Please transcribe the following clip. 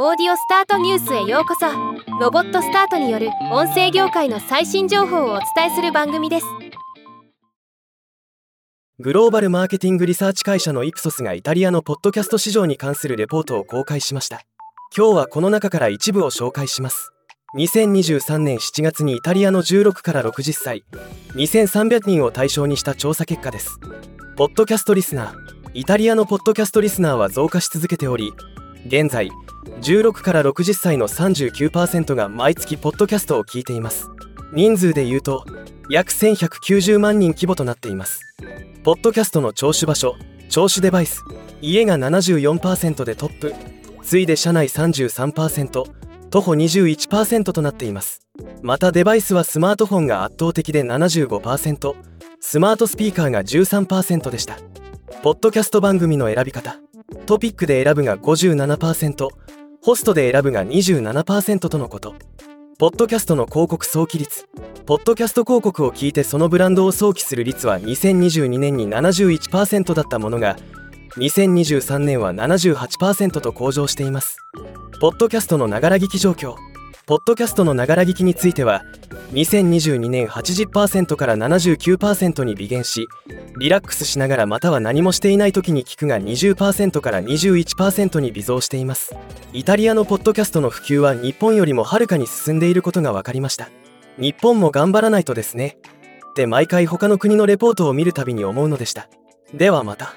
オーディオスタートニュースへようこそ。ロボットスタートによる音声業界の最新情報をお伝えする番組です。グローバルマーケティングリサーチ会社のイプソスがイタリアのポッドキャスト市場に関するレポートを公開しました。今日はこの中から一部を紹介します。2023年7月にイタリアの16から60歳。2300人を対象にした調査結果です。ポッドキャストリスナー。イタリアのポッドキャストリスナーは増加し続けており現在16から60歳の39%が毎月ポッドキャストを聞いています。人数で言うと約1190万人規模となっています。ポッドキャストの聴取場所聴取デバイス家が74%でトップ次いで車内33%徒歩21%となっています。またデバイスはスマートフォンが圧倒的で75%スマートスピーカーが13%でした。ポッドキャスト番組の選び方トピックで選ぶが57%ホストで選ぶが27%とのこと。ポッドキャストの広告早期率。ポッドキャスト広告を聞いてそのブランドを想起する率は2022年に71%だったものが2023年は78%と向上しています。ポッドキャストのながら聞き状況。ポッドキャストのながら聞きについては2022年80%から79%に微減しリラックスしながらまたは何もしていない時に聞くが20%から21%に微増しています。イタリアのポッドキャストの普及は日本よりもはるかに進んでいることが分かりました。日本も頑張らないとですね。って毎回他の国のレポートを見るたびに思うのでした。ではまた。